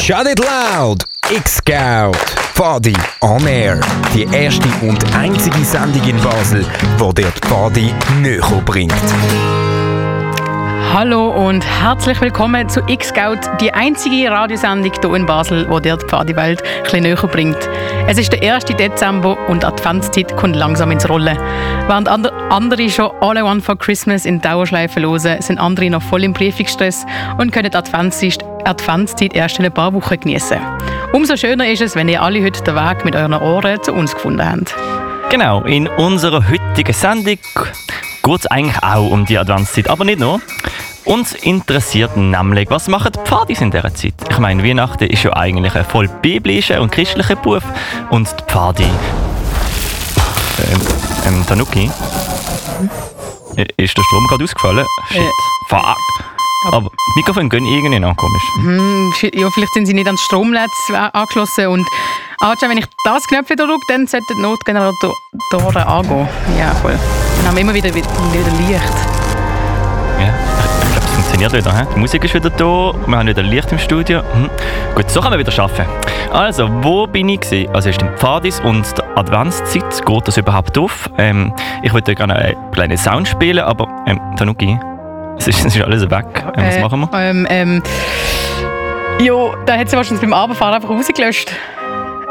Shut It Loud! X-Scout! Pfadi on Air. Die erste und einzige Sendung in Basel, wo dir die Pfadi näher bringt. Hallo und herzlich willkommen zu X-Scout, die einzige Radiosendung hier in Basel, die dir die Pfadiwelt ein näher bringt. Es ist der 1. Dezember und Adventszeit kommt langsam ins Rollen. Während andere schon All I Want for Christmas in Dauerschleife hören, sind andere noch voll im Prüfungsstress und können Adventszeit, Adventszeit erst in ein paar Wochen genießen. Umso schöner ist es, wenn ihr alle heute den Weg mit euren Ohren zu uns gefunden habt. Genau, in unserer heutigen Sendung geht es eigentlich auch um die Adventszeit, aber nicht nur. Uns interessiert nämlich, was machen die Pfadis in dieser Zeit? Ich meine, Weihnachten ist ja eigentlich ein voll biblischer und christlicher Beruf und die Pfadi... Ähm, ähm, Tanuki? Ist der Strom gerade ausgefallen? Shit. Äh. Fuck. Aber die Mikrofone gehen irgendwie noch komisch. Hm, ja, vielleicht sind sie nicht ans Stromnetz angeschlossen und ah, wenn ich das Knöpfchen drücke, dann sollten die Notgeneratoren angehen. Ja, voll. Dann haben wir immer wieder, wieder Licht. Funktioniert wieder. He? Die Musik ist wieder da, wir haben wieder Licht im Studio. Hm. Gut, so können wir wieder arbeiten. Also, wo bin ich gewesen? Also, ist im Pfadis und der Adventszeit. Geht das überhaupt auf? Ähm, ich wollte gerne einen kleinen Sound spielen, aber ähm, Tanuki, es ist, es ist alles weg. Ähm, was äh, machen wir? Ähm, ähm, jo, da hat sie wahrscheinlich beim Abendfahren einfach rausgelöscht.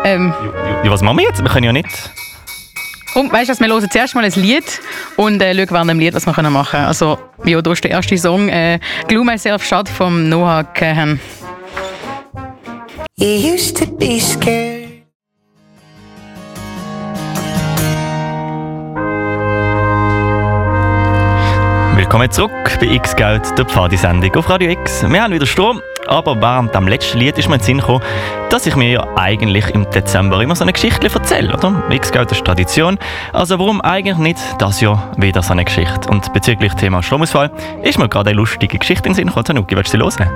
Ähm, ja, was machen wir jetzt? Wir können ja nicht. Komm, weißt du, wir hören zuerst mal ein Lied und äh, schauen während dem Lied, was wir machen können. Also, ja, da ist der erste Song, äh, Glue Myself Shut vom Noah Kahan. You used to be scared. Willkommen zurück bei X-Geld, der Pfadi-Sendung auf Radio X. Wir haben wieder Strom, aber während dem letzten Lied ist mir in den Sinn gekommen, dass ich mir ja eigentlich im Dezember immer so eine Geschichte erzähle, oder? X-Geld ist Tradition, also warum eigentlich nicht das Jahr wieder so eine Geschichte? Und bezüglich Thema Stromausfall ist mir gerade eine lustige Geschichte in den Sinn gekommen. Tanuki, willst du sie hören?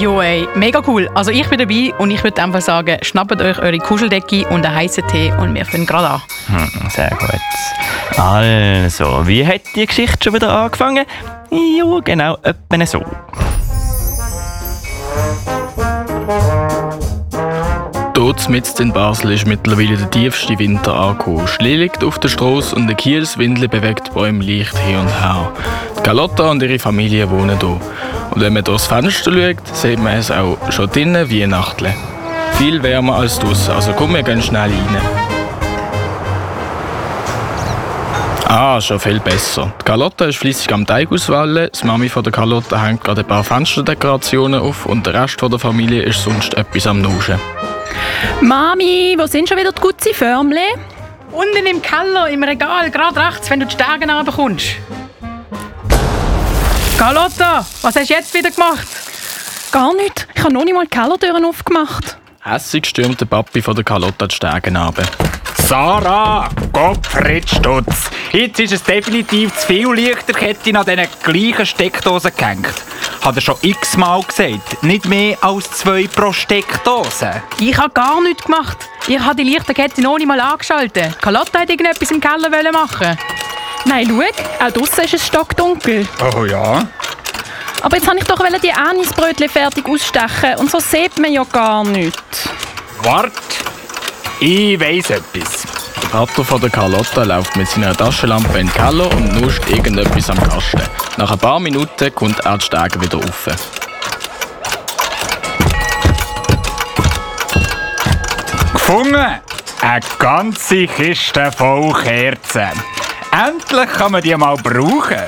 Jo, ey, mega cool. Also ich bin dabei und ich würde einfach sagen, schnappt euch eure Kuscheldecke und einen heißen Tee und wir fangen gerade an. Hm, sehr gut. Also, wie hat die Geschichte schon wieder angefangen? Ja, genau, etwa so. Dort mitten in Basel ist mittlerweile der tiefste Winter angekommen. Schnee liegt auf der Straße und ein Kielswindel bewegt Bäume leicht hin und her. Die Carlotta und ihre Familie wohnen hier. Und wenn man durchs Fenster schaut, sieht man es auch schon drinnen wie Nachtle. Viel wärmer als draußen, also komm, wir gehen schnell rein. Ah, schon viel besser. Die Carlotta ist fließig am Teig auswählen. Die Mami von der Carlotta hängt gerade ein paar Fensterdekorationen auf und der Rest von der Familie ist sonst etwas am Nuschen. Mami, wo sind schon wieder die guten Förmle? Unten im Keller, im Regal, gerade rechts, wenn du die Stege runterkommst. Carlotta, was hast du jetzt wieder gemacht? Gar nicht. Ich habe noch nicht mal die Kellertüren aufgemacht. Hässig stürmt der Papi von der Carlotta die Stege runter. Sarah, Gottfried Stutz. Jetzt ist es definitiv zu viel Lichterkette an diesen gleichen Steckdosen gehängt. Hat er schon x-mal gesagt. Nicht mehr als zwei pro Steckdose. Ich habe gar nichts gemacht. Ich habe die Lichterkette noch nicht mal angeschaltet. Carlotta hat irgendetwas im Keller machen. Nein, schau, auch draussen ist es stockdunkel. Oh ja. Aber jetzt wollte ich doch die Anisbrötchen fertig ausstechen und so sieht man ja gar nichts. Wart, ich weiss etwas. Der Vater von der Carlotta läuft mit seiner Taschenlampe in den Keller und nuscht irgendetwas am Kasten. Nach ein paar Minuten kommt er die Stege wieder auf. Gefunden! Eine ganze Kiste voll Kerzen. Endlich kann man die mal brauchen.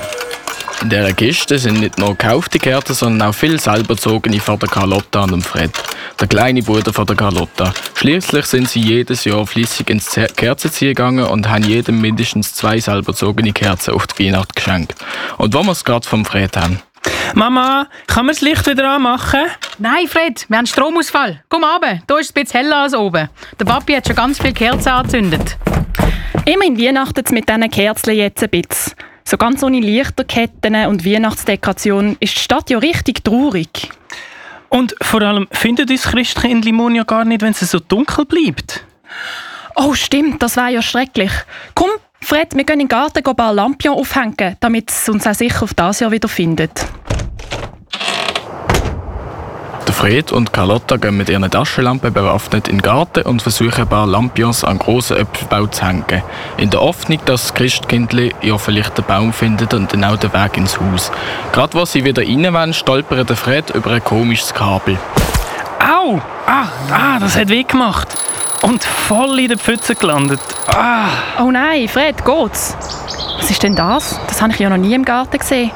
In dieser Kiste sind nicht nur gekaufte Kerzen, sondern auch viel selber gezogene von der Carlotta und dem Fred der kleine Bruder von der Carlotta. Schließlich sind sie jedes Jahr flüssig ins Kerzenziehen gegangen und haben jedem mindestens zwei selber gezogene Kerzen auf die Weihnacht geschenkt. Und wo wir es gerade vom Fred haben. Mama, kann man das Licht wieder anmachen? Nein, Fred, wir haben Stromausfall. Komm runter, da ist es ein bisschen heller als oben. Der Papi hat schon ganz viele Kerzen angezündet. Immerhin weihnachtet es mit diesen Kerzen jetzt ein bisschen. So ganz ohne Lichterketten und Weihnachtsdekoration ist die Stadt ja richtig traurig. Und vor allem findet uns Christkind Limon ja gar nicht, wenn es so dunkel bleibt. Oh, stimmt, das wäre ja schrecklich. Komm, Fred, wir gehen in den Garten ein paar Lampion aufhängen, damit es uns auch sicher auf das Jahr wieder findet. Fred und Carlotta gehen mit ihren Taschenlampen bewaffnet in den Garten und versuchen ein paar Lampions an grossen Äpfelbau zu hängen. In der Hoffnung, dass das Christkindli ja vielleicht den Baum findet und dann auch den Weg ins Haus. Gerade als sie wieder rein wollen, stolpert der Fred über ein komisches Kabel. Au! Ah, ah, das hat weh gemacht. Und voll in der Pfütze gelandet. Ah! Oh nein, Fred, geht's? Was ist denn das? Das habe ich ja noch nie im Garten gesehen.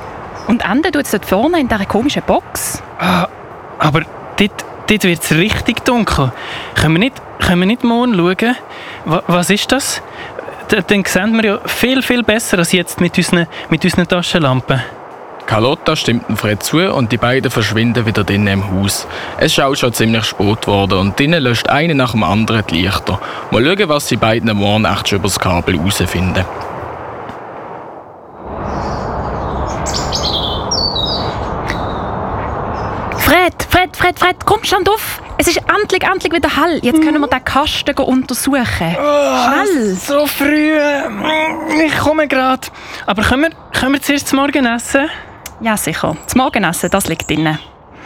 Und Ende tut es dort vorne in dieser komischen Box. ah aber dort, dort wird es richtig dunkel. Können wir nicht, können wir nicht morgen schauen? Wa- Was ist das? Dann sehen wir ja viel, viel besser als jetzt mit unseren, mit unseren Taschenlampen. Carlotta stimmt Fred zu und die beiden verschwinden wieder drinnen im Haus. Es ist auch schon ziemlich spät geworden und drinnen löscht einer nach dem anderen die Lichter. Mal schauen, was die beiden morgen echt schon über das Kabel herausfinden. Fred, Fred, Fred, komm, stand auf! Es ist endlich, endlich wieder hell. Jetzt können wir den Kasten untersuchen. Schnell! So früh. Ich komme gerade. Aber können wir, können wir zuerst zum Morgen essen? Ja, sicher. Das Morgenessen, das liegt drinnen.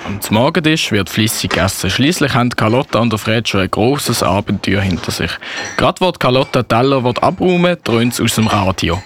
Am Morgentisch wird flüssig gegessen. Schließlich haben Carlotta und der Fred schon ein großes Abenteuer hinter sich. Gerade wo Carlotta den Teller will abräumen dröhnt es aus dem Radio.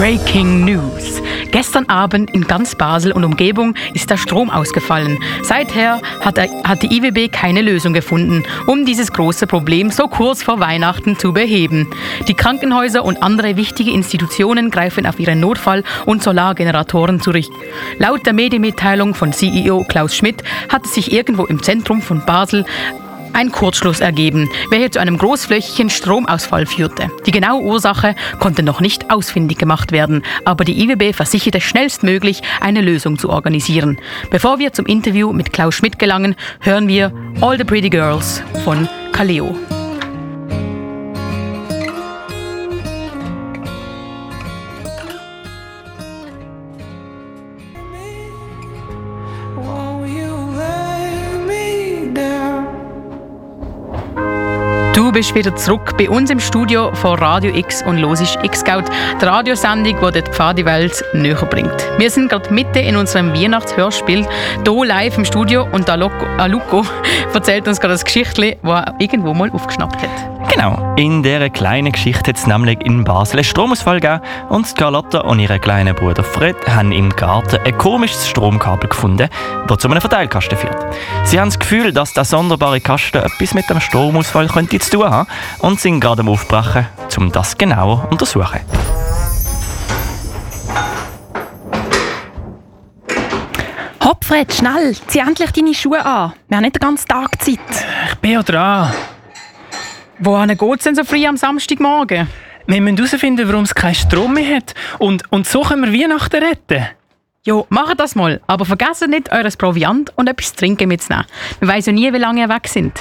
Breaking News. Gestern Abend in ganz Basel und Umgebung ist der Strom ausgefallen. Seither hat, er, hat die IWB keine Lösung gefunden, um dieses große Problem so kurz vor Weihnachten zu beheben. Die Krankenhäuser und andere wichtige Institutionen greifen auf ihre Notfall- und Solargeneratoren zurück. Laut der Medienmitteilung von CEO Klaus Schmidt hat es sich irgendwo im Zentrum von Basel ein Kurzschluss ergeben, welcher zu einem großflächigen Stromausfall führte. Die genaue Ursache konnte noch nicht ausfindig gemacht werden, aber die IWB versicherte schnellstmöglich eine Lösung zu organisieren. Bevor wir zum Interview mit Klaus Schmidt gelangen, hören wir All the Pretty Girls von Kaleo. Du bist wieder zurück bei uns im Studio von Radio X und los ist X-Scout, die Radiosendung, die dir die Pfadewelt näher bringt. Wir sind gerade mitten in unserem Weihnachtshörspiel, hier live im Studio und Aluko, Aluko erzählt uns gerade das Geschichtli, das er irgendwo mal aufgeschnappt hat. Genau, in dieser kleinen Geschichte hat es nämlich in Basel einen Stromausfall gegeben und Carlotta und ihr kleiner Bruder Fred haben im Garten ein komisches Stromkabel gefunden, das zu einem Verteilkasten führt. Sie haben das Gefühl, dass der sonderbare Kasten etwas mit dem Stromausfall könnte zu tun haben und sind gerade am Aufbrechen, um das genauer zu untersuchen. Hopp, Fred, schnell! Zieh endlich deine Schuhe an. Wir haben nicht den ganzen Tag Zeit. Ich bin ja dran. Wohin geht es denn so früh am Samstagmorgen? Wir müssen herausfinden, warum es keinen Strom mehr hat. Und, und so können wir Weihnachten retten. Jo, macht das mal, aber vergesst nicht, eures Proviant und etwas zu trinken mitzunehmen. Man weiss ja nie, wie lange ihr weg sind.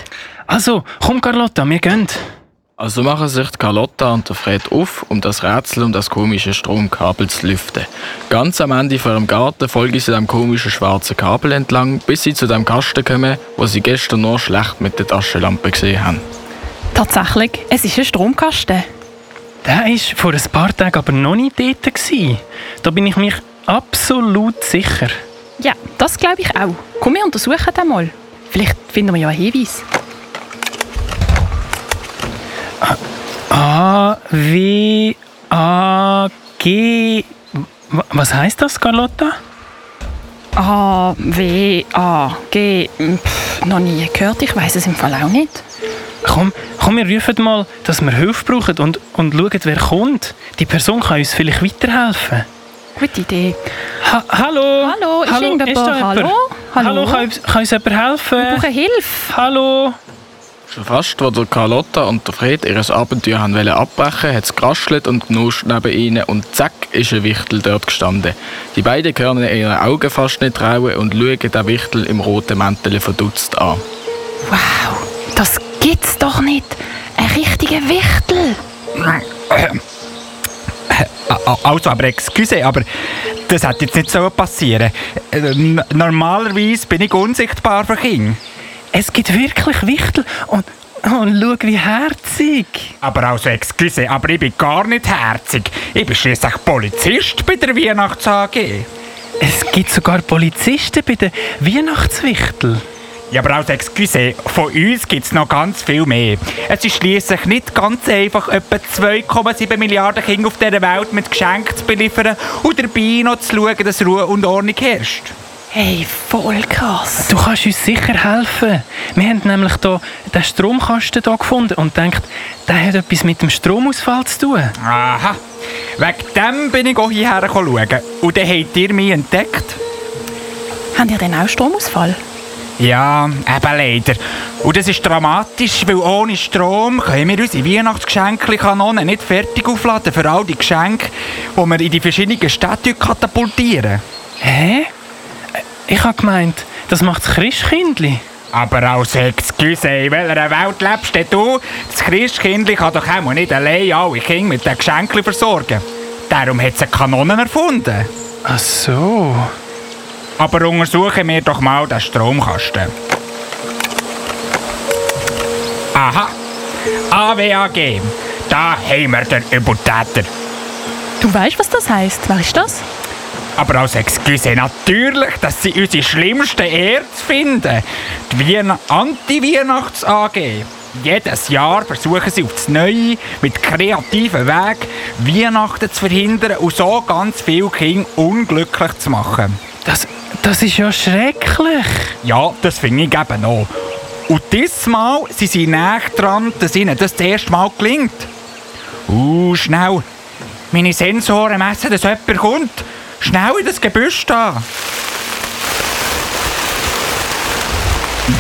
Also, komm Carlotta, wir gehen. Also machen sich die Carlotta und der Fred auf, um das Rätsel um das komische Stromkabel zu lüften. Ganz am Ende vor dem Garten folgen sie dem komischen schwarzen Kabel entlang, bis sie zu dem Kasten kommen, wo sie gestern nur schlecht mit der Taschenlampe gesehen haben. Tatsächlich, es ist ein Stromkasten. Der war vor ein paar Tagen aber noch nicht dort. Gewesen. Da bin ich mich absolut sicher. Ja, das glaube ich auch. Komm, wir untersuchen den mal. Vielleicht finden wir ja einen Hinweis. A, W, A, G. Was heißt das, Carlotta? A, W, A, G. Pff, noch nie gehört, ich weiß es im Fall auch nicht. Komm, komm, wir rufen mal, dass wir Hilfe brauchen und, und schauen, wer kommt. Die Person kann uns vielleicht weiterhelfen. Gute Idee. Ha Hallo? Hallo, ist irgendjemand? da jemand? Hallo? Hallo, Hallo? kann, uns- kann uns jemand helfen? Wir brauchen Hilfe. Hallo? Schon fast, als der Carlotta und der Fred ihr Abenteuer haben wollen abbrechen, hat es geraschelt und genuscht neben ihnen und zack ist ein Wichtel dort gestanden. Die beiden können ihren Augen fast nicht trauen und schauen den Wichtel im roten Mäntel verdutzt an. Wow, das gibt's doch nicht. Ein richtiger Wichtel. A- Also, aber excuse, aber das hätte jetzt nicht so passieren. Äh, Normalerweise bin ich unsichtbar für Kinder. Es gibt wirklich Wichtel und, und schau, wie herzig. Aber also, excuse, aber ich bin gar nicht herzig. Ich bin schließlich Polizist bei der Weihnachts AG. Es gibt sogar Polizisten bei den Weihnachtswichtel. Ja, aber also, excuse, von uns gibt es noch ganz viel mehr. Es ist schließlich nicht ganz einfach, etwa 2,7 Milliarden Kinder auf dieser Welt mit Geschenken zu beliefern und dabei noch zu schauen, dass Ruhe und Ordnung herrscht. Hey, voll krass. Du kannst uns sicher helfen. Wir haben nämlich hier den Stromkasten hier gefunden und denkt, der hat etwas mit dem Stromausfall zu tun. Aha. Wegen dem bin ich auch hierher schauen. Und dann habt ihr mich entdeckt. Habt ihr denn auch Stromausfall? Ja, eben leider. Und das ist dramatisch, weil ohne Strom können wir unsere Weihnachtsgeschenkli-Kanonen nicht fertig aufladen für all die Geschenke, die wir in die verschiedenen Städte katapultieren. Hä? Ich habe gemeint, das macht das Christkindli. Aber als Excuse, in welcher Welt lebst denn du? Das Christkindli kann doch auch nicht allein alle Kinder mit den Geschenken versorgen. Darum hat es Kanonen erfunden. Ach so. Aber untersuchen wir doch mal den Stromkasten. Aha, AWAG. Da haben wir den Übeltäter. Du weißt, was das heißt? Wer ist das? Aber als Excuse natürlich, dass sie unsere schlimmsten Erz finden. Die Anti-Weihnachts-AG. Jedes Jahr versuchen sie aufs Neue mit kreativen Weg Weihnachten zu verhindern und so ganz viele Kinder unglücklich zu machen. Das, das ist ja schrecklich. Ja, das finde ich eben auch. Und diesmal sind sie näher dran, dass ihnen das das erste Mal gelingt. Uh, schnell. Meine Sensoren messen, dass jemand kommt. Schnell in das Gebüsch da.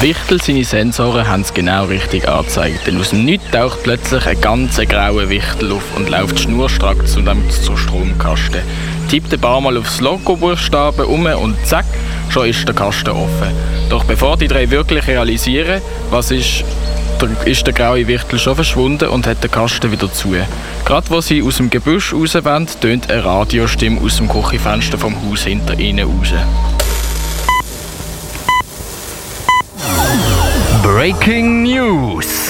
Wichtel seine Sensoren haben es genau richtig angezeigt, denn aus dem Nichts taucht plötzlich ein ganz grauer Wichtel auf und läuft schnurstracks zu dem zur Stromkasten. Tippt ein paar Mal aufs Logo-Buchstaben um und zack, schon ist der Kasten offen. Doch bevor die drei wirklich realisieren, was ist, ist der graue Wichtel schon verschwunden und hat den Kasten wieder zu. Gerade wo sie aus dem Gebüsch rauswollen, tönt eine Radiostimme aus dem Küchenfenster vom Haus hinter ihnen raus. Breaking News.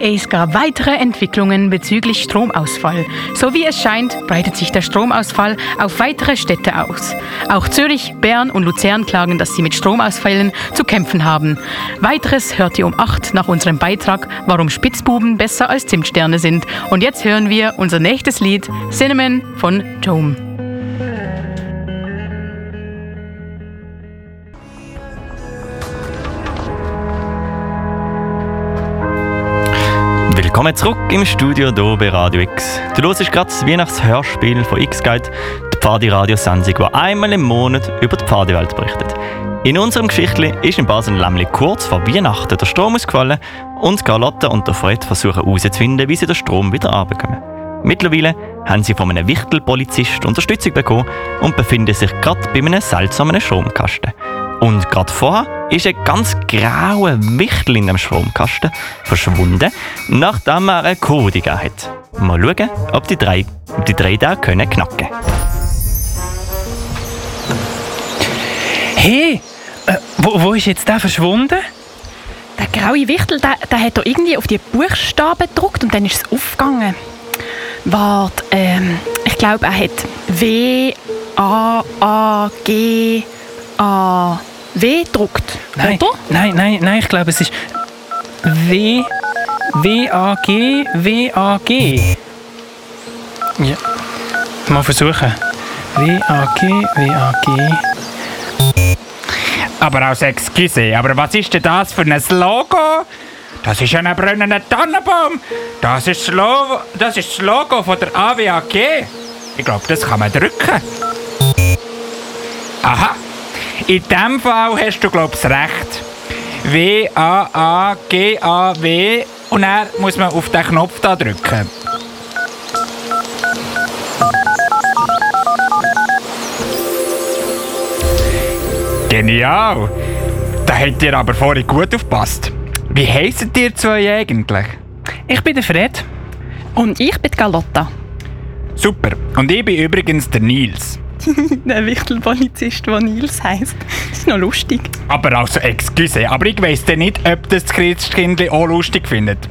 Es gab weitere Entwicklungen bezüglich Stromausfall. So wie es scheint, breitet sich der Stromausfall auf weitere Städte aus. Auch Zürich, Bern und Luzern klagen, dass sie mit Stromausfällen zu kämpfen haben. Weiteres hört ihr um 8 nach unserem Beitrag, warum Spitzbuben besser als Zimtsterne sind. Und jetzt hören wir unser nächstes Lied, Cinnamon von Jome. Willkommen zurück im Studio hier bei Radio X. Du hörst gerade das Weihnachtshörspiel von X-Guide, die Pfadi-Radiosendung, die einmal im Monat über die Pfadiwelt berichtet. In unserem Geschichtli ist in Basel nämlich kurz vor Weihnachten der Strom ausgefallen und Carlotta und der Fred versuchen herauszufinden, wie sie den Strom wieder abbekommen. Mittlerweile haben sie von einem Wichtelpolizist Unterstützung bekommen und befinden sich gerade bei einem seltsamen Stromkasten. Und gerade vorher ist ein ganz grauer Wichtel in dem Stromkasten verschwunden, nachdem er eine Code gegeben hat. Mal schauen, ob die drei, ob die drei da können knacken Hey, äh, wo, wo ist jetzt der verschwunden? Der graue Wichtel, der, der hat da irgendwie auf die Buchstaben gedruckt und dann ist es aufgegangen. Warte, ähm, ich glaube, er hat W, A, A, G, A, W gedruckt. Nein, Oder? nein, nein, nein, ich glaube, es ist W, W, A, G, W, A, G. Ja, mal versuchen. W, A, G, W, A, G. Aber als Excuse, aber was ist denn das für ein Logo? Das ist ein brennender Tannenbaum. Das ist das Logo, das, ist das Logo von der AWAG. Ich glaube, das kann man drücken. Aha. In dem Fall hast du, glaube ich, recht. W-A-A-G-A-W und dann muss man auf den Knopf da drücken. Genial! Da habt ihr aber vorhin gut aufgepasst. Wie heisst ihr zwei eigentlich? Ich bin der Fred. Und ich bin die Galotta. Super. Und ich bin übrigens der Nils. Der Wichtelpolizist, der Nils heisst. Das ist noch lustig. Aber also, excuse, aber ich weiss dann nicht, ob das Christkindli auch lustig findet.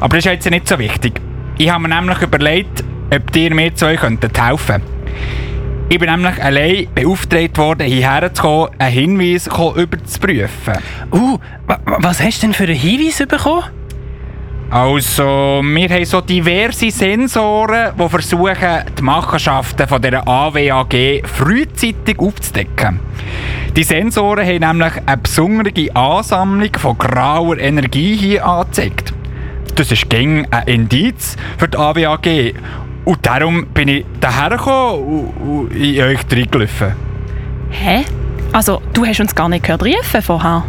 Aber das ist jetzt nicht so wichtig. Ich habe mir nämlich überlegt, ob ihr mir zwei könntet helfen Ich bin nämlich allein beauftragt worden, hierher zu kommen, einen Hinweis überzuprüfen. Uh, wa- wa- was hast du denn für einen Hinweis bekommen? Also, wir haben so diverse Sensoren, die versuchen, die Machenschaften dieser AWAG frühzeitig aufzudecken. Die Sensoren haben nämlich eine besondere Ansammlung von grauer Energie hier angezeigt. Das ist gegen ein Indiz für die AWAG. Und darum bin ich daher gekommen und und in euch reingelaufen. Hä? Also, du hast uns gar nicht gehört rufen vorher.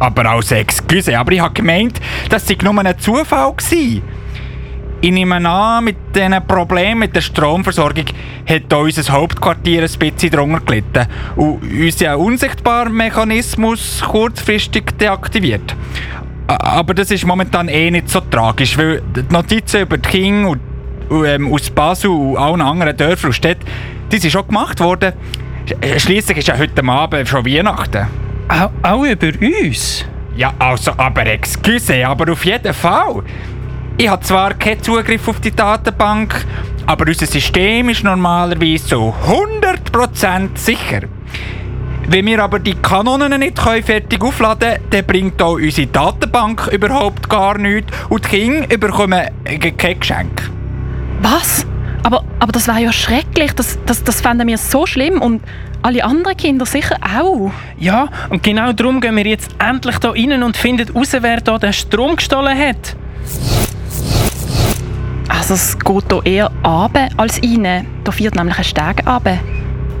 Aber als Excuse, aber ich habe gemeint, das sei nur ein Zufall gewesen. Ich nehme an, mit diesen Problemen mit der Stromversorgung hat auch unser Hauptquartier ein bisschen drunter gelitten und unser unsichtbarer Mechanismus kurzfristig deaktiviert. Aber das ist momentan eh nicht so tragisch, weil die Notizen über die Kinder und, und, ähm, aus Basel und allen anderen Dörfern und Städten, die sind schon gemacht worden. Schließlich ist ja heute Abend schon Weihnachten. Auch, auch über uns? Ja, also, aber excuse, aber auf jeden Fall. Ich habe zwar keinen Zugriff auf die Datenbank, aber unser System ist normalerweise so 100% sicher. Wenn wir aber die Kanonen nicht können fertig aufladen können, dann bringt auch unsere Datenbank überhaupt gar nichts und die Kinder bekommen kein Geschenk. Was? Aber, aber das wäre ja schrecklich. Das, das, das fänden wir so schlimm und alle anderen Kinder sicher auch. Ja, und genau darum gehen wir jetzt endlich da rein und finden raus, wer da den Strom gestohlen hat. Also es geht hier eher runter als rein. Da fährt nämlich ein Steg runter.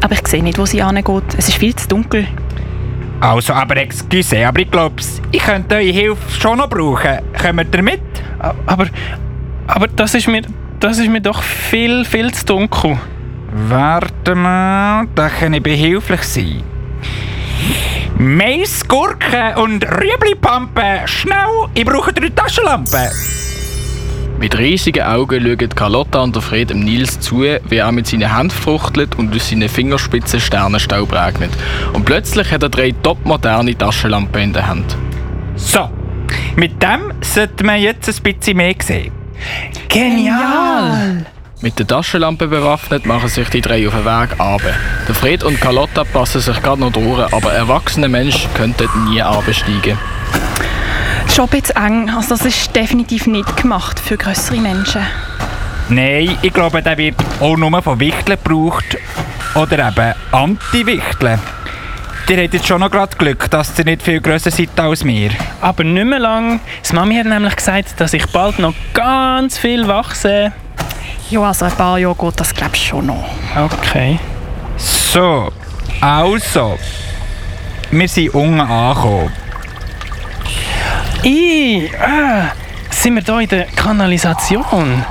Aber ich sehe nicht, wo sie hingeht. Es ist viel zu dunkel. Also, aber excuse, aber ich glaube, ich könnte eure Hilfe schon noch brauchen. Kommt ihr mit? Aber, aber das ist mir, das ist mir doch viel, viel zu dunkel. Warte mal, da kann ich behilflich sein. Mais, Gurken und Rüebli-Pampen, schnell, ich brauche drei Taschenlampen. Mit riesigen Augen schauen Carlotta und der Fred dem Nils zu, wie er mit seinen Händen fuchtelt und aus seinen Fingerspitzen Sternenstaub regnet. Und plötzlich hat er drei topmoderne Taschenlampen in der Hand. So, mit dem sollte man jetzt ein bisschen mehr sehen. Genial! Mit der Taschenlampe bewaffnet machen sich die drei auf den Weg runter. Der Fred und Carlotta passen sich gerade noch durch, aber erwachsene Menschen könnten nie absteigen. Schon ein bisschen eng. Also das ist definitiv nicht gemacht für größere Menschen. Nein, ich glaube, der wird auch nur von Wichteln gebraucht. Oder eben Anti-Wichteln. Ihr habt jetzt schon noch gerade Glück, dass ihr nicht viel grösser seid als wir. Aber nicht mehr lang. Das Mami hat nämlich gesagt, dass ich bald noch ganz viel wachse. Ja, also ein paar Jahre geht das glaube ich schon noch. Okay. So, also. Wir sind unten angekommen. I, ah, sind wir da in der Kanalisation?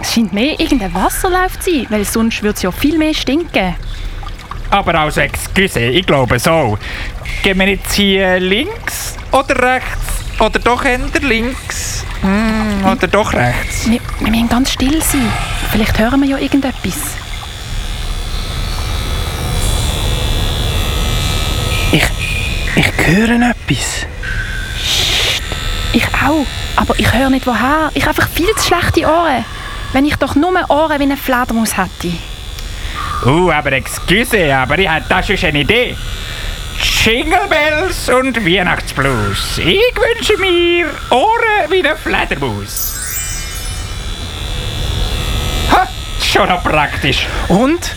Es scheint mehr irgendein Wasserlauf zu sein, weil sonst würde es ja viel mehr stinken. Aber also, excuse, ich glaube so. Gehen wir jetzt hier links oder rechts? Oder doch eher links? Hm, oder doch rechts? Wir, wir müssen ganz still sein. Vielleicht hören wir ja irgendetwas. Ich, ich höre etwas. Ich auch. Aber ich höre nicht woher. Ich habe einfach viel zu schlechte Ohren. Wenn ich doch nur Ohren wie eine Fledermaus hätte. Uh, aber excuse, aber ich hätte da schon eine Idee. Jingle Bells und Weihnachtsblues. Ich wünsche mir Ohren wie eine Fledermaus. Ha, schon noch praktisch. Und?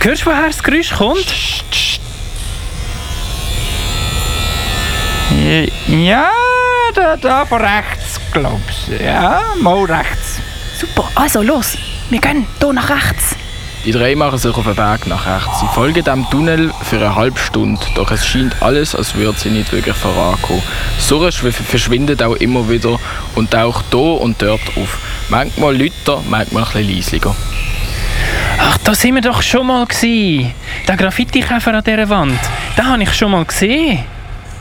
Hörst du, woher das Geräusch kommt? Ja, da, da von rechts, glaubst du. Ja, mal rechts. Super, also los. Wir gehen hier nach rechts. Die drei machen sich auf den Weg nach rechts. Sie folgen dem Tunnel für eine halbe Stunde, doch es scheint alles, als würde sie nicht wirklich vorankommen. Surren verschwindet auch immer wieder und taucht hier und dort auf. Manchmal lauter, manchmal bisschen leisiger. Ach, da sind wir doch schon mal gsi. Der Graffiti-Käfer an dieser Wand, den habe ich schon mal gesehen.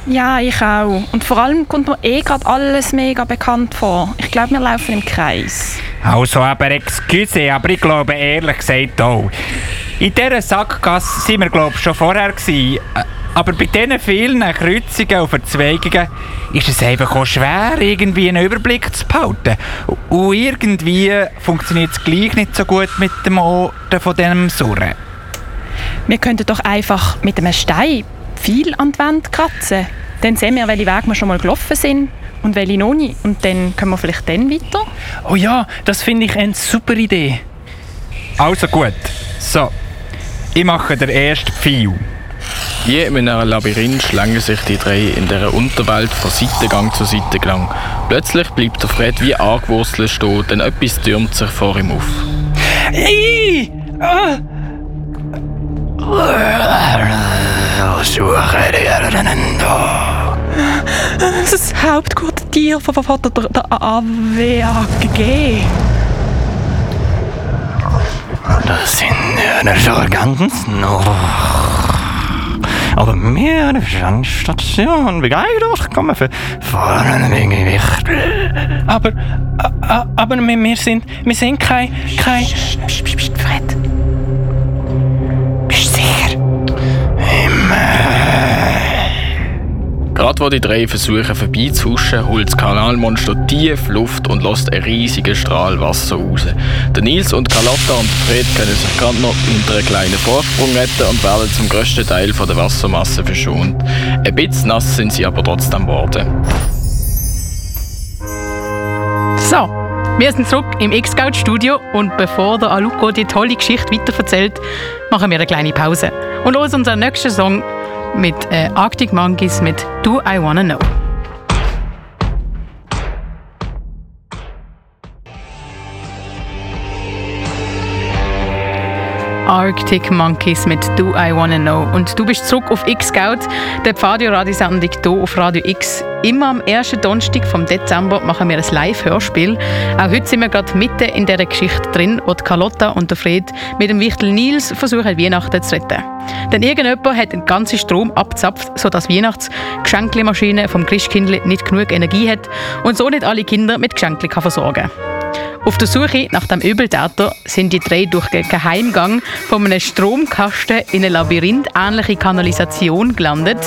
Ja, ich auch. Und vor allem kommt mir eh gerade alles mega bekannt vor. Ich glaube, wir laufen im Kreis. Also, aber excuse, aber ich glaube ehrlich gesagt auch. In dieser Sackgasse waren wir, glaube ich, schon vorher. Gewesen. Aber bei diesen vielen Kreuzungen und Verzweigungen ist es einfach auch schwer, irgendwie einen Überblick zu behalten. Und irgendwie funktioniert es gleich nicht so gut mit dem Orten von diesem Surren. Wir könnten doch einfach mit einem Stein viel an die Wand kratzen. Dann sehen wir, welche Wege wir schon mal gelaufen sind und welche noch nicht. Und dann können wir vielleicht dann weiter. Oh ja, das finde ich eine super Idee. Also gut. So, ich mache den ersten Pfeil. Wie in einem Labyrinth schlängen sich die drei in der Unterwelt von Seitengang zu Seitengang. Plötzlich bleibt der Fred wie angewurzelt stehen, denn etwas türmt sich vor ihm auf. Ih! Ah! Das hauptgute Tier von, von der, der AWAG. Das sind eine ganz noch. Aber der Station begeistert kommen für vorne Gewicht. Aber, aber wir, wir sind, wir sind kein, kein... Psst, psst, psst, Gerade wo die drei versuchen vorbeizuhuschen, holt das Kanalmonster tief Luft und lässt einen riesigen Strahl Wasser raus. Der Nils und Carlotta und Fred können sich gerade noch unter einen kleinen Vorsprung retten und werden zum grössten Teil von der Wassermasse verschont. Ein bisschen nass sind sie aber trotzdem geworden. So, wir sind zurück im X-Scout-Studio und bevor der Aluko die tolle Geschichte weiterverzählt, machen wir eine kleine Pause und hören unseren nächsten Song mit äh, Arctic Monkeys mit Do I Wanna Know. Arctic Monkeys mit Do I Wanna Know. Und du bist zurück auf X-Scout, der Pfadio-Radiosendung hier auf Radio X. Immer am ersten Donnerstag vom Dezember machen wir ein Live-Hörspiel. Auch heute sind wir gerade mitten in dieser Geschichte drin, wo die Carlotta und der Fred mit dem Wichtel Nils versuchen, Weihnachten zu retten. Denn irgendjemand hat den ganzen Strom abgezapft, sodass die Weihnachtsgeschenkmaschine vom Christkindl nicht genug Energie hat und so nicht alle Kinder mit Geschenken versorgen kann. Auf der Suche nach dem Übeltäter sind die drei durch den Geheimgang von einem Stromkasten in eine labyrinthähnliche Kanalisation gelandet.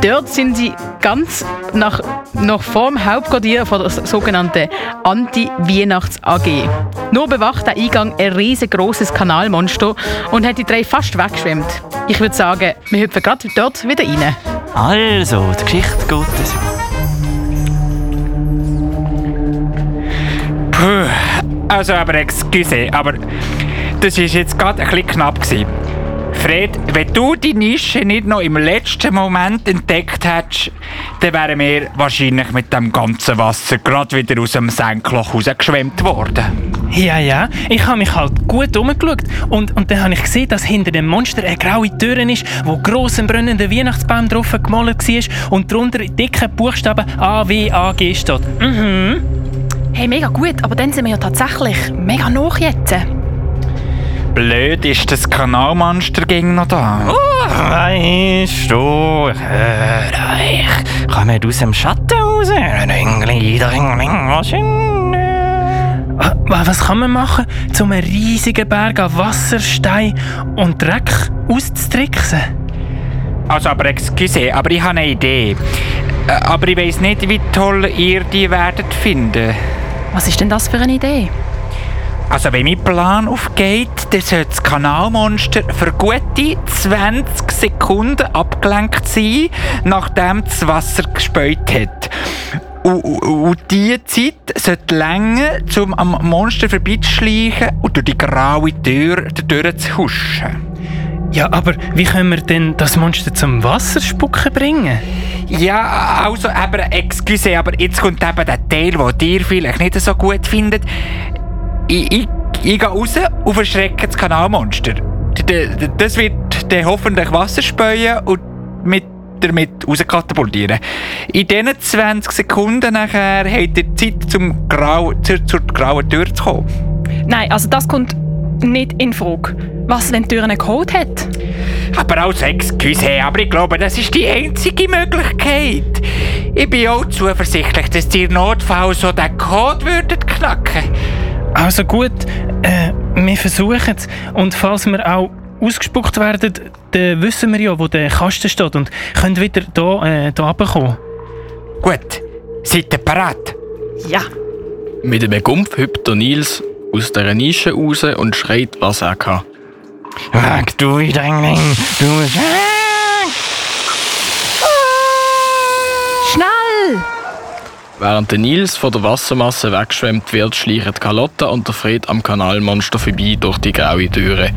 Dort sind sie ganz nach, noch vor dem Hauptquartier von der sogenannten Anti-Weihnachts-AG. Nur bewacht der Eingang ein riesengroßes Kanalmonster und hat die drei fast weggeschwemmt. Ich würde sagen, wir hüpfen gerade dort wieder rein. Also, die Geschichte geht Puh, also aber excuse, aber das ist jetzt gerade ein bisschen knapp gewesen. Fred, wenn du die Nische nicht noch im letzten Moment entdeckt hättest, dann wären wir wahrscheinlich mit dem ganzen Wasser gerade wieder aus dem Senkloch rausgeschwemmt worden. Ja, ja, ich habe mich halt gut umgeschaut und, und dann habe ich gesehen, dass hinter dem Monster eine graue Tür ist, wo gross ein brennender Weihnachtsbaum drauf gemalt war und darunter in dicken Buchstaben A, W, A, G steht. Mhm. Hey, mega gut, aber dann sind wir ja tatsächlich mega noch jetzt. Blöd ist das Kanalmonster ging noch da. Weißt du, ich höre euch. Kommt aus dem Schatten raus. Was Ah, Was kann man machen, um einen riesigen Berg an Wasser, Stein und Dreck auszutricksen? Also, aber excuse, aber ich habe eine Idee. Äh, Aber ich weiß nicht, wie toll ihr die werdet finden. Was ist denn das für eine Idee? Also, wenn mein Plan aufgeht, dann sollte das Kanalmonster für gute 20 Sekunden abgelenkt sein, nachdem das Wasser gespäut hat. Und, und, und diese Zeit sollte länger, um am Monster vorbeizuschleichen und durch die graue Tür durchzuhuschen. Ja, aber wie können wir denn das Monster zum Wasserspucken bringen? Ja, also, aber, excuse, aber jetzt kommt eben der Teil, den ihr vielleicht nicht so gut findet. Ich, ich, ich gehe raus und verschrecke das Kanalmonster. Das wird dann hoffentlich Wasser speien und mit damit rauskatapultieren. In diesen 20 Sekunden nachher habt ihr Zeit, zum Grau, zur, zur grauen Tür zu kommen. Nein, also das kommt nicht in Frage. Was, wenn die Tür einen Code hat? Aber als Excuse, aber ich glaube, das ist die einzige Möglichkeit. Ich bin auch zuversichtlich, dass ihr Notfall so den Code würdet knacken. Also gut, äh, wir versuchen es. Und falls wir auch ausgespuckt werden, dann wissen wir ja, wo der Kasten steht und können wieder hier, äh, runterkommen. Gut, seid ihr bereit? Ja. Mit einem Gumpf hüpft der Nils aus dieser Nische raus und schreit, was er kann. Weg, du Eindringling! Du weg! Schnell! Während der Nils von der Wassermasse weggeschwemmt wird, schleichen Carlotta und der Fred am Kanalmonster vorbei durch die graue Türe.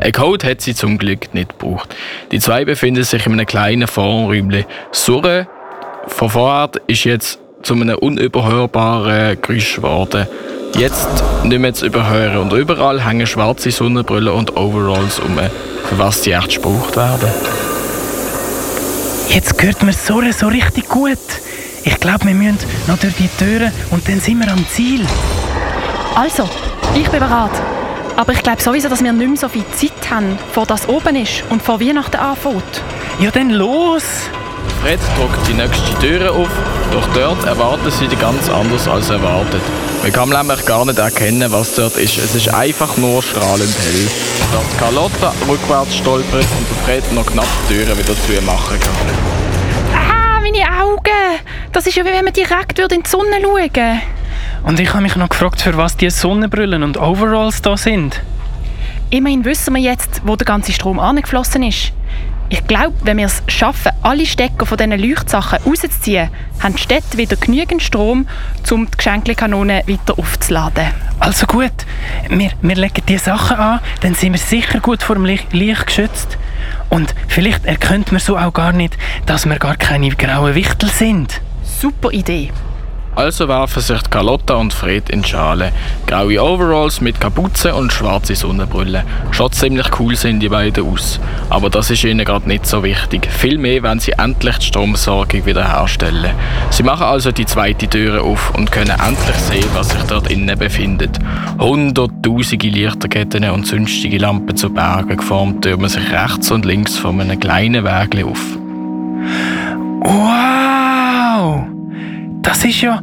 Ein Code hat sie zum Glück nicht gebraucht. Die zwei befinden sich in einem kleinen Vorräumchen. Surre von vorher ist jetzt zu einem unüberhörbaren Geräusch geworden. Jetzt nicht mehr zu überhören und überall hängen schwarze Sonnenbrillen und Overalls um, für was sie echt gebraucht werden. Jetzt hört mir so, so richtig gut. Ich glaube, wir müssen noch durch die Türen und dann sind wir am Ziel. Also, ich bin bereit. Aber ich glaube sowieso, dass wir nicht mehr so viel Zeit haben, vor das oben ist und vor Weihnachten anfängt. Ja, dann los! Fred drückt die nächste Tür auf, doch dort erwarten sie die ganz anders als erwartet. Man kann nämlich gar nicht erkennen, was dort ist. Es ist einfach nur strahlend hell. Dass Carlotta rückwärts stolpert und der Fred noch knapp die Türe wieder zu machen kann. Ah, meine Augen! Das ist ja wie wenn man direkt würde in die Sonne schauen Und ich habe mich noch gefragt, für was die Sonnenbrillen und Overalls da sind. Immerhin wissen wir jetzt, wo der ganze Strom angeflossen ist. Ich glaube, wenn wir es schaffen, alle Stecker von diesen Leuchtsachen rauszuziehen, haben die Städte wieder genügend Strom, um die Geschenkkanone weiter aufzuladen. Also gut, wir, wir legen die Sachen an, dann sind wir sicher gut vor dem Licht, Licht geschützt. Und vielleicht erkennt man so auch gar nicht, dass wir gar keine grauen Wichtel sind. Super Idee. Also werfen sich Carlotta und Fred in Schale. Graue Overalls mit Kapuze und schwarze Sonnenbrille. Schon ziemlich cool sehen die beiden aus. Aber das ist ihnen gerade nicht so wichtig. Vielmehr wollen sie endlich die Stromsorgung wiederherstellen. Sie machen also die zweite Tür auf und können endlich sehen, was sich dort innen befindet. Hunderttausende Lichterketten und sonstige Lampen zu Bergen geformt türmen sich rechts und links von einem kleinen Weg auf. Wow! Das ist ja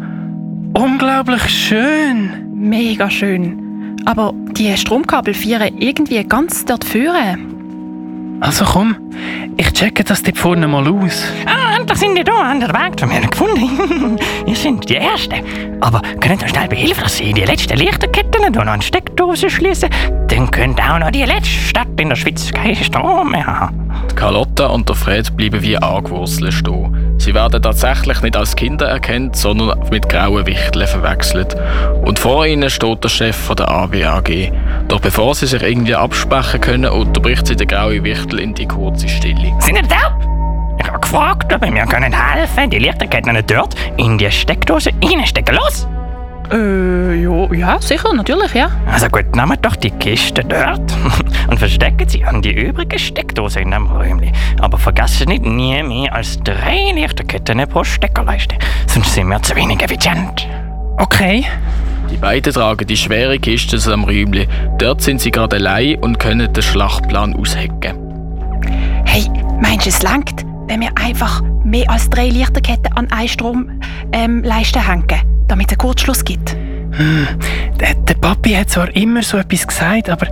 unglaublich schön. Mega schön. Aber die Stromkabel führen irgendwie ganz dort führen. Also komm, ich checke das dort vorne mal aus. Ah, endlich sind ihr da an der Weg zu mir gefunden. ihr sind die Ersten. Aber könnt ihr schnell behilflich sein, die letzten Lichterketten hier noch an Steckdose schließen? Dann könnt auch noch die letzte Stadt in der Schweiz keinen Strom mehr haben. Die Carlotta und der Fred bleiben wie angewurzelt stehen. Sie werden tatsächlich nicht als Kinder erkannt, sondern mit grauen Wichteln verwechselt. Und vor ihnen steht der Chef von der ABAG. Doch bevor sie sich irgendwie absprechen können, unterbricht sie den grauen Wichtel in die kurze Stille. Sind ihr taub? Ich habe gefragt, ob ihr mir helfen die Lichterketten dort in die Steckdose reinstecken. Los! Äh, ja, ja, sicher, natürlich, ja. Also gut, nehmt doch die Kiste dort und versteckt sie an die übrigen Steckdosen in dem Räumchen. Aber vergesst nicht nie mehr als drei Lichterketten pro Steckerleiste, sonst sind wir zu wenig effizient. Okay. Die beiden tragen die schwere Kiste zu dem Räumchen. Dort sind sie gerade allein und können den Schlachtplan aushecken. Hey, meinst du, es langt, wenn wir einfach mehr als drei Lichterketten an eine Stromleiste ähm, hängen, damit es einen Kurzschluss gibt? Der, der Papi hat zwar immer so etwas gesagt, aber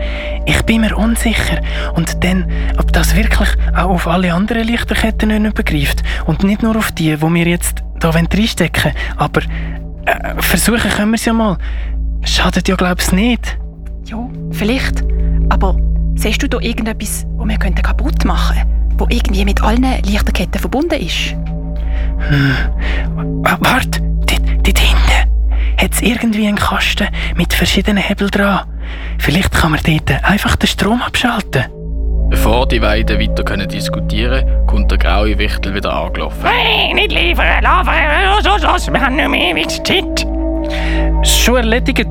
ich bin mir unsicher. Und dann, ob das wirklich auch auf alle anderen Lichterketten übergreift. Und nicht nur auf die, wo wir jetzt hier reinstecken wollen. Aber äh, versuchen können wir es ja mal. Schadet ja, glaub's nicht. Ja, vielleicht. Aber siehst du da irgendetwas, wo wir könnten kaputt machen könnten? Wo irgendwie mit allen Lichterketten verbunden ist? Wa- Warte, hat es irgendwie einen Kasten mit verschiedenen Hebeln dran. Vielleicht kann man dort einfach den Strom abschalten. Bevor die beiden weiter können diskutieren können, kommt der graue Wichtel wieder angelaufen. Hey, nicht liefern, laufen, los, los, los, wir haben nicht mehr ewig Zeit. Schon erledigt.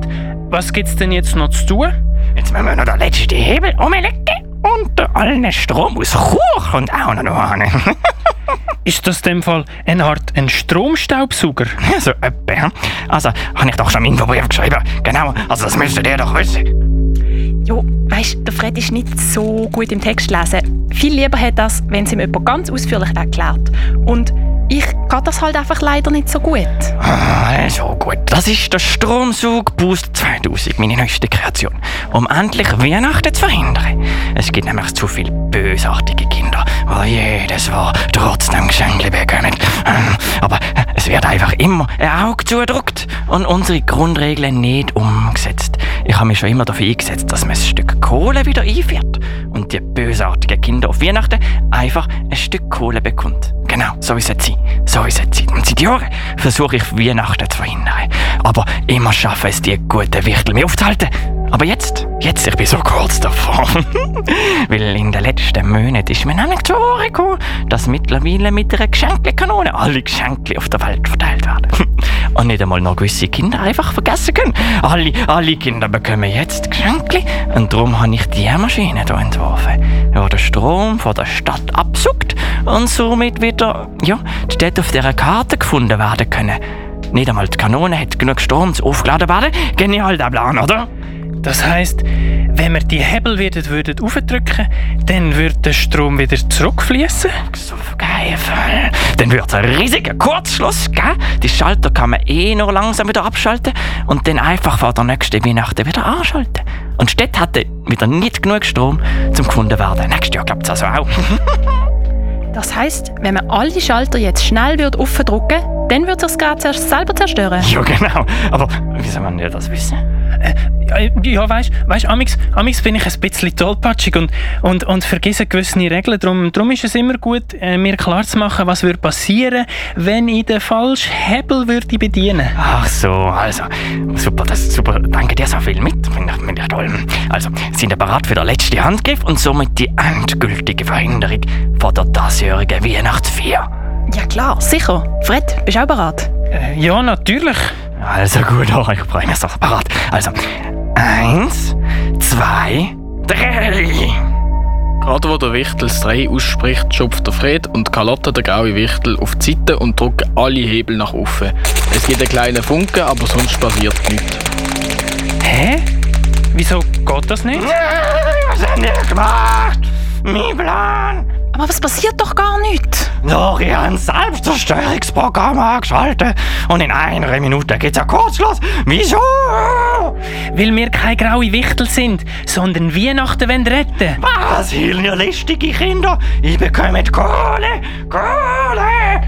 Was gibt's denn jetzt noch zu tun? Jetzt müssen wir noch den letzten Hebel umlegen und allen Strom aus Kuch und auch noch an. Ist das in dem Fall eine Art ein Stromstaubsauger? so etwa. Also, habe ich doch schon im Infobrief geschrieben. Genau, also das müsstet ihr doch wissen. Ja, weißt, der Fred ist nicht so gut im Text lesen. Viel lieber hat das, wenn es ihm jemand ganz ausführlich erklärt. Und ich kann das halt einfach leider nicht so gut. Ah, so gut. Das ist der Stromzug Boost 2000, meine neueste Kreation. Um endlich Weihnachten zu verhindern. Es gibt nämlich zu viele bösartige Kinder, die jedes Jahr trotzdem Geschenke bekommen. Ähm, Aber es wird einfach immer ein Auge zugedrückt und unsere Grundregeln nicht umgesetzt. Ich habe mich schon immer dafür eingesetzt, dass man ein Stück Kohle wieder einführt und die bösartigen Kinder auf Weihnachten einfach ein Stück Kohle bekommt. Genau, so ist es sein. So ist es sein. Und seit Jahren versuche ich Weihnachten zu verhindern. Aber immer schaffe es, die guten Wichtel mir aufzuhalten. Aber jetzt, jetzt, ich bin so kurz davor. Weil in den letzten Monaten ist mir nämlich zu Ohren gekommen, dass mittlerweile mit einer Geschenkekanone alle Geschenke auf der Welt verteilt werden. Und nicht einmal noch gewisse Kinder einfach vergessen können. Alle, alle Kinder bekommen jetzt Geschenke. Und darum habe ich die Maschine hier entworfen, die den Strom von der Stadt absucht und somit wieder, ja, die Städte auf dieser Karte gefunden werden können. Nicht einmal die Kanone hat genug Strom, um aufgeladen werden. Genial, der Plan, oder? Das heisst, wenn wir die Hebel wieder würden aufdrücken, dann würde der Strom wieder zurückfließen. So geil. Dann wird es einen riesigen Kurzschluss geben. Die Schalter kann man eh nur langsam wieder abschalten und dann einfach vor der nächsten Weihnachten wieder anschalten. Und die Stadt hatte wieder nicht genug Strom zum gefunden werden. Nächstes Jahr klappt es also auch. Das heisst, wenn man alle Schalter jetzt schnell würde aufdrücken, dann würde sich das zuerst selber zerstören. ja, genau. Aber wie soll man das wissen? Ja, ja weißt du, amix, amix bin ich ein bisschen tollpatschig und, und, und vergesse gewisse Regeln. Darum, darum ist es immer gut, äh, mir klarzumachen, was würde passieren, wenn ich den falschen Hebel würde bedienen Ach so, also. Super, das ist super. Danke dir so viel mit. Finde ich, toll. Also, sind ihr bereit für den letzten Handgriff und somit die endgültige Verhinderung von der diesjährigen Weihnachtsfeier? Ja klar, sicher. Fred, bist du auch bereit? äh, Ja, natürlich. Also gut, oh, ich freue mich so parat. Also, eins, zwei, drei. Gerade wo der Wichtel das 3 ausspricht, schupft der Fred und Carlotta der graue Wichtel auf die Seite und drücken alle Hebel nach oben. Es gibt einen kleinen Funken, aber sonst passiert nichts. Hä? Wieso geht das nicht? Was habt ihr gemacht? Mein Plan? Aber was passiert doch gar nicht? Habe ein Selbstzerstörungsprogramm angeschaltet und in einer Minute geht's ja Kurzschluss. Wieso? Weil wir keine graue Wichtel sind, sondern Weihnachten wollen retten. Was, ihr listige Kinder? Ich bekomme Kohle! Kohle!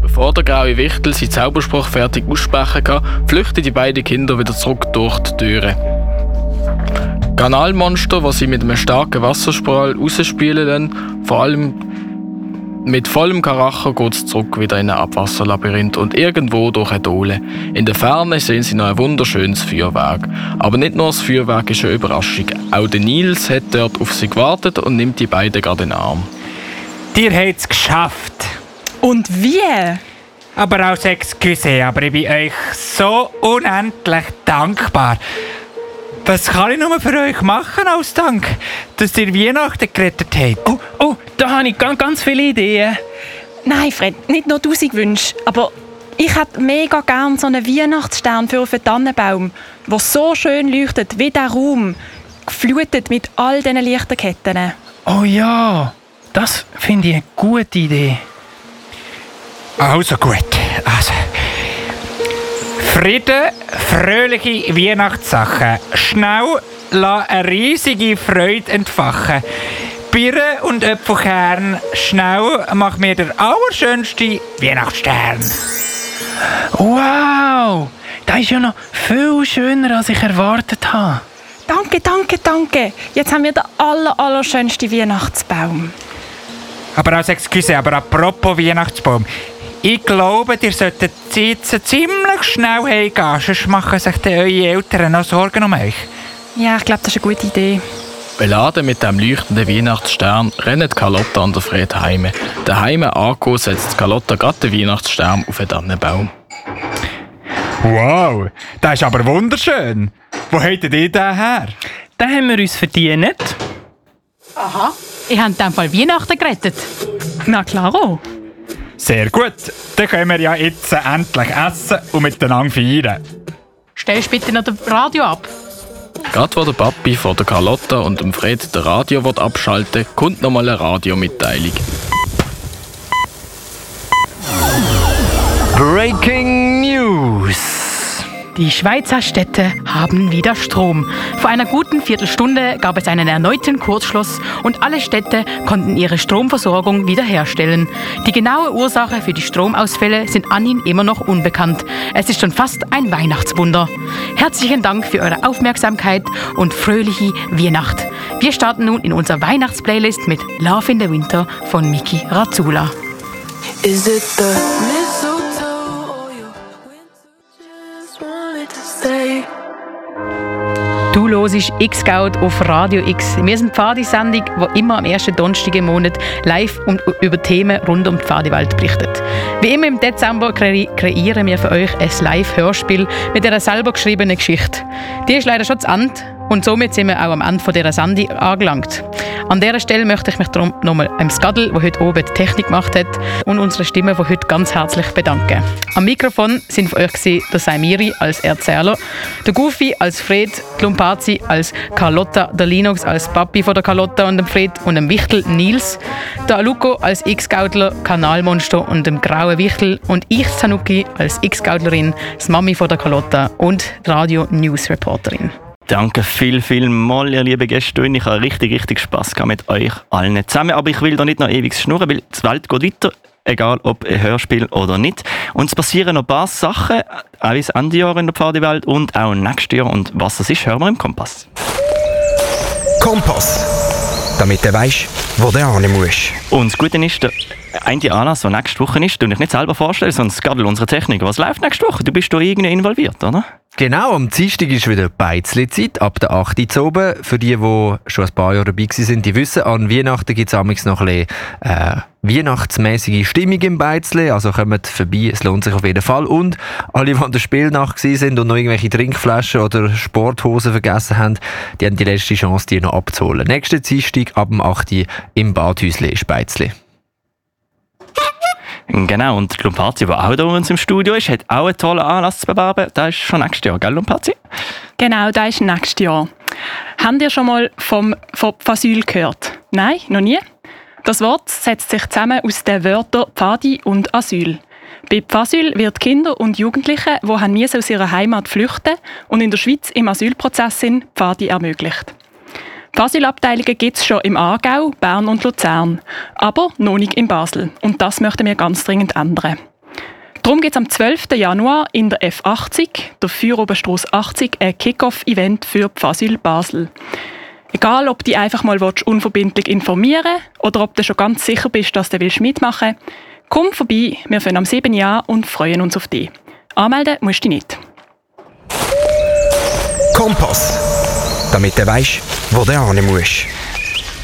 Bevor der graue Wichtel seinen Zauberspruch fertig aussprechen kann, flüchten die beiden Kinder wieder zurück durch die Türe. Kanalmonster, was sie mit einem starken Wasserstrahl rausspielen, dann, vor allem mit vollem Karacher geht es zurück wieder in ein Abwasserlabyrinth und irgendwo durch eine Dole. In der Ferne sehen sie noch ein wunderschönes Feuerwerk. Aber nicht nur das Feuerwerk ist eine Überraschung. Auch der Nils hat dort auf sie gewartet und nimmt die beiden gerade in den Arm. Ihr habt es geschafft. Und wie? Aber auch Excuse, aber ich bin euch so unendlich dankbar. Was kann ich nur für euch machen als Dank, dass ihr Weihnachten gerettet habt? Oh, oh, da habe ich ganz, ganz viele Ideen. Nein, Fred, nicht nur tausend Wünsche, aber ich hätte mega gern so einen Weihnachtsstern für auf den Tannenbaum, der so schön leuchtet wie der Raum, geflutet mit all diesen Lichterketten. Oh ja, das finde ich eine gute Idee. Also gut. Also. Frieden, fröhliche Weihnachtssachen. Schnell lass eine riesige Freude entfachen. Birnen und Äpfelkern, schnell mach mir der allerschönste Weihnachtsstern. Wow, das ist ja noch viel schöner, als ich erwartet habe. Danke, danke, danke. Jetzt haben wir den aller, allerschönsten Weihnachtsbaum. Aber als Excuse, aber apropos Weihnachtsbaum. Ich glaube, ihr solltet jetzt ziemlich schnell heimgehen, sonst machen sich dann eure Eltern noch Sorgen um euch. Ja, ich glaube, das ist eine gute Idee. Beladen mit dem leuchtenden Weihnachtsstern rennen Carlotta und der Fred heim. Daheim angekommen setzt Carlotta gerade den Weihnachtsstern auf den Tannenbaum. Wow, das ist aber wunderschön. Wo habt ihr den her? Den haben wir uns verdient. Ich habe in diesem Fall Weihnachten gerettet. Na klaro. Sehr gut, dann können wir ja jetzt endlich essen und miteinander feiern. Stellst bitte noch das Radio ab. Gerade wo der Papi von der Carlotta und dem Fred der Radio will abschalten kommt nochmal eine Radiomitteilung. Breaking News. Die Schweizer Städte haben wieder Strom. Vor einer guten Viertelstunde gab es einen erneuten Kurzschluss und alle Städte konnten ihre Stromversorgung wiederherstellen. Die genaue Ursache für die Stromausfälle sind an ihn immer noch unbekannt. Es ist schon fast ein Weihnachtswunder. Herzlichen Dank für eure Aufmerksamkeit und fröhliche Weihnacht. Wir starten nun in unserer Weihnachtsplaylist mit Love in the Winter von Miki Razzula. Is it the Hörst X-Scout auf Radio X. Wir sind die Pfadi-Sendung, die immer am ersten Donnerstag im Monat live und über Themen rund um die Pfadiwelt berichtet. Wie immer im Dezember kre kreieren wir für euch ein Live-Hörspiel mit einer selber geschriebenen Geschichte. Die ist leider schon zu Ende und somit sind wir auch am Ende dieser Sendung angelangt. An dieser Stelle möchte ich mich darum nochmal einem Skadel, der heute oben die Technik gemacht hat, und unsere Stimme von heute ganz herzlich bedanken. Am Mikrofon sind für euch der Saimiri als Erzähler, der Goofy als Fred, die Lumpazi als Carlotta, der Linux als Papi von der Carlotta und dem Fred und dem Wichtel Nils, der Aluko als X-Gaudler, Kanalmonster und dem grauen Wichtel und ich, Zanuki, als X-Gaudlerin, das Mami von der Carlotta und Radio-News-Reporterin. Danke viel, viel mal, ihr lieben Gäste. Ich habe richtig, richtig Spass gehabt mit euch allen zusammen. Aber ich will da nicht noch ewig schnurren, weil die Welt geht weiter. Egal ob ein Hörspiel oder nicht. Und es passieren noch ein paar Sachen, auch bis Ende Jahr in der Pfadewelt und auch nächstes Jahr. Und was das ist, hören wir im Kompass. Kompass. Damit du weißt, wo du hin musst. Und das Gute ist, der eine Anlass, der nächste Woche ist, du dich nicht selber vorstellen, sondern Skadel, unsere Techniker. Was läuft nächste Woche? Du bist da irgendwie involviert, oder? Genau, am Dienstag ist wieder Beizli-Zeit, ab der 8. Uhr zu oben. Für die, die schon ein paar Jahre dabei sind, die wissen, an Weihnachten gibt es noch ein bisschen äh, weihnachtsmäßige Stimmung im Beizli. Also kommt vorbei, es lohnt sich auf jeden Fall. Und alle, die an der Spielnacht sind und noch irgendwelche Trinkflaschen oder Sporthosen vergessen haben, die haben die letzte Chance, die noch abzuholen. Nächsten Dienstag ab dem 8. Uhr im Badhäusli ist Beizli. Genau, und Lumpazi, der auch da bei uns im Studio ist, hat auch einen tollen Anlass zu bewerben. Das ist schon nächstes Jahr, gell, Lumpazi? Genau, das ist nächstes Jahr. Habt ihr schon mal vom, vom Pfasyl gehört? Nein, noch nie? Das Wort setzt sich zusammen aus den Wörtern Pfadi und Asyl. Bei Pfasyl wird Kinder und Jugendliche, die haben aus ihrer Heimat flüchten und in der Schweiz im Asylprozess sind, Pfadi ermöglicht. Asylabteilungen gibt es schon im Aargau, Bern und Luzern, aber noch nicht in Basel. Und das möchten wir ganz dringend ändern. Darum gibt es am 12. Januar in der F80, der Feueroberstrasse 80, ein Kick-Off-Event für Pfasyl Basel. Egal, ob du einfach mal willst, unverbindlich informieren oder ob du schon ganz sicher bist, dass du mitmachen willst, komm vorbei, wir fangen am 7. Jahr und freuen uns auf dich. Anmelden musst du dich nicht. Kompass. Damit du weißt, wo du hin musst.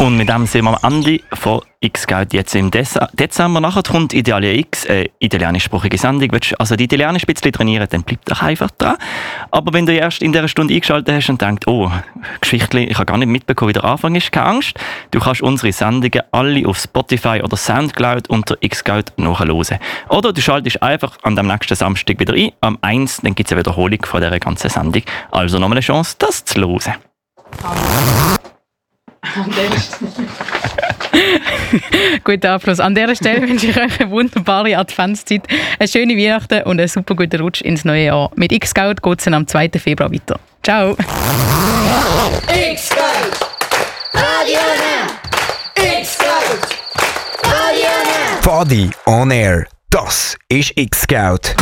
Und mit dem sind wir am Ende von X-Guide jetzt im Dezember. Nachher kommt Italia X, äh, italienischsprachige Sendung. Willst du also die Italienisch ein trainieren, dann bleib doch einfach dran. Aber wenn du erst in dieser Stunde eingeschaltet hast und denkst, oh, Geschichte, ich habe gar nicht mitbekommen, wie der Anfang ist, keine Angst. Du kannst unsere Sendungen alle auf Spotify oder Soundcloud unter X-Guide nachhören. Oder du schaltest einfach an dem nächsten Samstag wieder ein, am 1, dann gibt es eine Wiederholung von dieser ganzen Sendung. Also nochmal eine Chance, das zu hören. Guter Abschluss. An dieser Stelle wünsche ich euch eine wunderbare Adventszeit, eine schöne Weihnachten und einen super guten Rutsch ins neue Jahr. Mit X-Scout geht es dann am 2. Februar weiter. Ciao! Pfadi on Air. Das ist X-Scout.